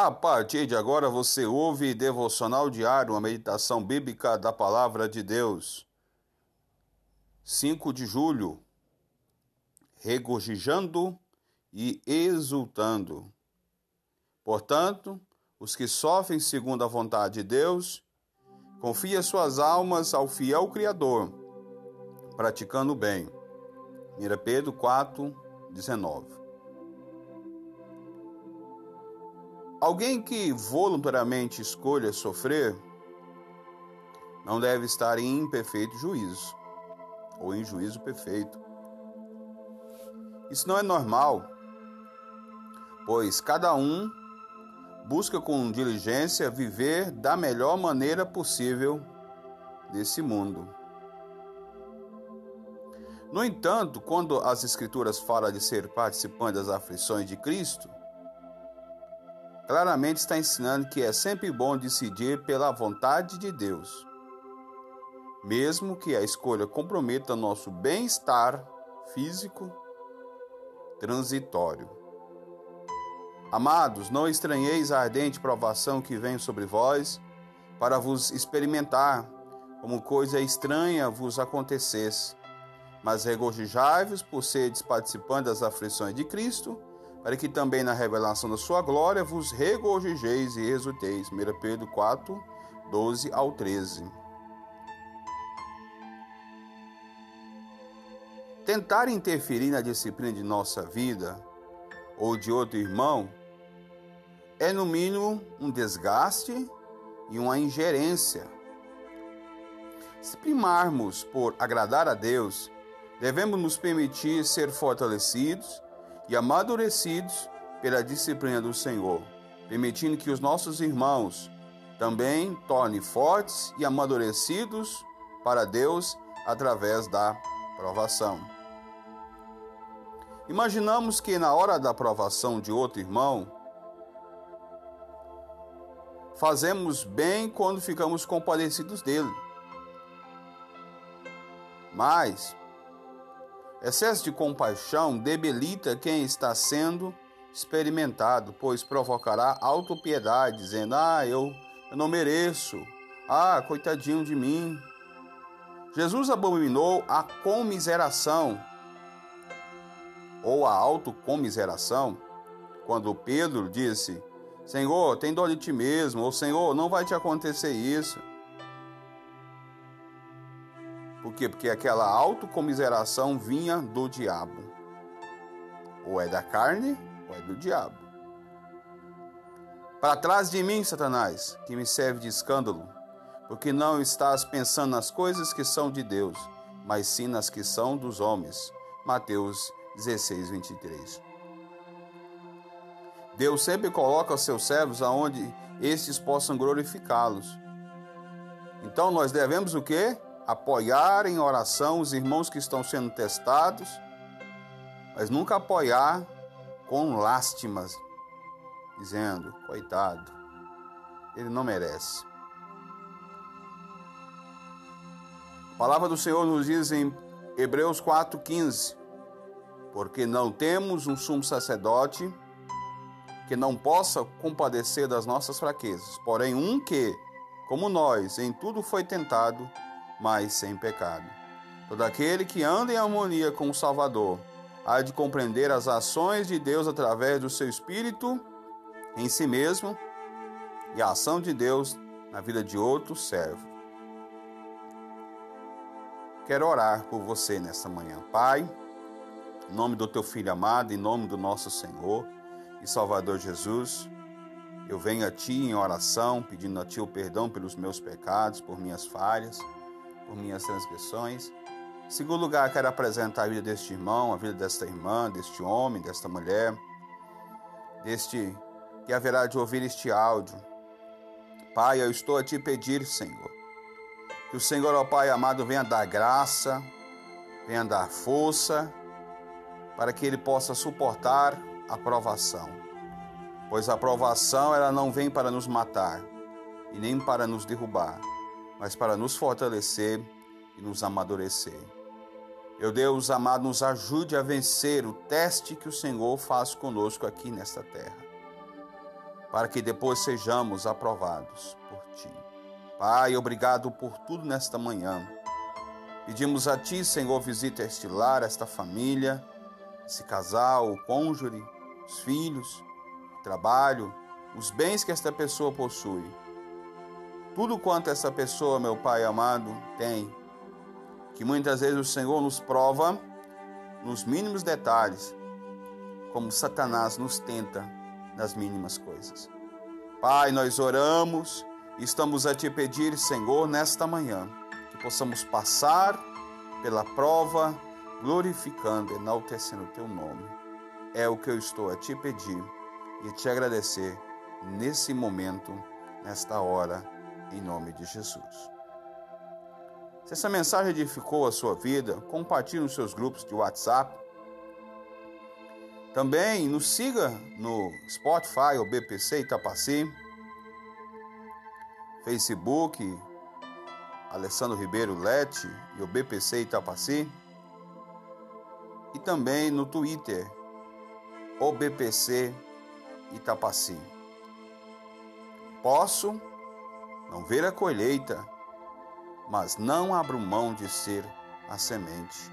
A partir de agora você ouve devocional diário, uma meditação bíblica da palavra de Deus. 5 de julho. Regozijando e exultando. Portanto, os que sofrem segundo a vontade de Deus, confia suas almas ao fiel Criador, praticando o bem. 1 Pedro 4, 19. Alguém que voluntariamente escolha sofrer não deve estar em imperfeito juízo ou em juízo perfeito. Isso não é normal, pois cada um busca com diligência viver da melhor maneira possível nesse mundo. No entanto, quando as Escrituras falam de ser participante das aflições de Cristo, claramente está ensinando que é sempre bom decidir pela vontade de Deus, mesmo que a escolha comprometa nosso bem-estar físico transitório. Amados, não estranheis a ardente provação que vem sobre vós, para vos experimentar, como coisa estranha vos acontecesse. Mas regozijai-vos por seres participantes das aflições de Cristo, para que também na revelação da sua glória vos regozijeis e exulteis. 1 Pedro 4, 12 ao 13. Tentar interferir na disciplina de nossa vida ou de outro irmão é, no mínimo, um desgaste e uma ingerência. Se primarmos por agradar a Deus, devemos nos permitir ser fortalecidos e amadurecidos pela disciplina do Senhor, permitindo que os nossos irmãos também tornem fortes e amadurecidos para Deus através da provação. Imaginamos que na hora da provação de outro irmão, fazemos bem quando ficamos compadecidos dele. Mas Excesso de compaixão debilita quem está sendo experimentado, pois provocará autopiedade, dizendo: Ah, eu, eu não mereço. Ah, coitadinho de mim. Jesus abominou a comiseração ou a autocomiseração quando Pedro disse: Senhor, tem dó de ti mesmo, ou Senhor, não vai te acontecer isso. Por quê? Porque aquela autocomiseração vinha do diabo. Ou é da carne, ou é do diabo. Para trás de mim, Satanás, que me serve de escândalo, porque não estás pensando nas coisas que são de Deus, mas sim nas que são dos homens. Mateus 16, 23. Deus sempre coloca os seus servos aonde estes possam glorificá-los. Então nós devemos o quê? Apoiar em oração os irmãos que estão sendo testados, mas nunca apoiar com lástimas, dizendo: coitado, ele não merece. A palavra do Senhor nos diz em Hebreus 4,15: Porque não temos um sumo sacerdote que não possa compadecer das nossas fraquezas, porém um que, como nós, em tudo foi tentado, mas sem pecado. Todo aquele que anda em harmonia com o Salvador há de compreender as ações de Deus através do seu Espírito em si mesmo e a ação de Deus na vida de outro servo. Quero orar por você nesta manhã, Pai, em nome do teu Filho amado, em nome do nosso Senhor e Salvador Jesus. Eu venho a Ti em oração, pedindo a Ti o perdão pelos meus pecados, por minhas falhas por minhas transgressões. Em segundo lugar, quero apresentar a vida deste irmão, a vida desta irmã, deste homem, desta mulher, deste que haverá de ouvir este áudio. Pai, eu estou a te pedir, Senhor, que o Senhor, ó Pai amado, venha dar graça, venha dar força, para que ele possa suportar a provação. Pois a provação ela não vem para nos matar e nem para nos derrubar, mas para nos fortalecer e nos amadurecer. Meu Deus amado, nos ajude a vencer o teste que o Senhor faz conosco aqui nesta terra. para que depois sejamos aprovados por ti. Pai, obrigado por tudo nesta manhã. Pedimos a ti, Senhor, visita este lar, esta família, esse casal, o cônjuge, os filhos, o trabalho, os bens que esta pessoa possui. Tudo quanto essa pessoa, meu Pai amado, tem, que muitas vezes o Senhor nos prova nos mínimos detalhes, como Satanás nos tenta nas mínimas coisas. Pai, nós oramos estamos a te pedir, Senhor, nesta manhã, que possamos passar pela prova, glorificando, enaltecendo o teu nome. É o que eu estou a te pedir e te agradecer nesse momento, nesta hora, em nome de Jesus. Se essa mensagem edificou a sua vida, compartilhe nos seus grupos de WhatsApp. Também nos siga no Spotify ou BPC Itapaci, Facebook Alessandro Ribeiro Lete e o BPC Itapaci, e também no Twitter o BPC Itapaci. Posso não ver a colheita, mas não abro mão de ser a semente.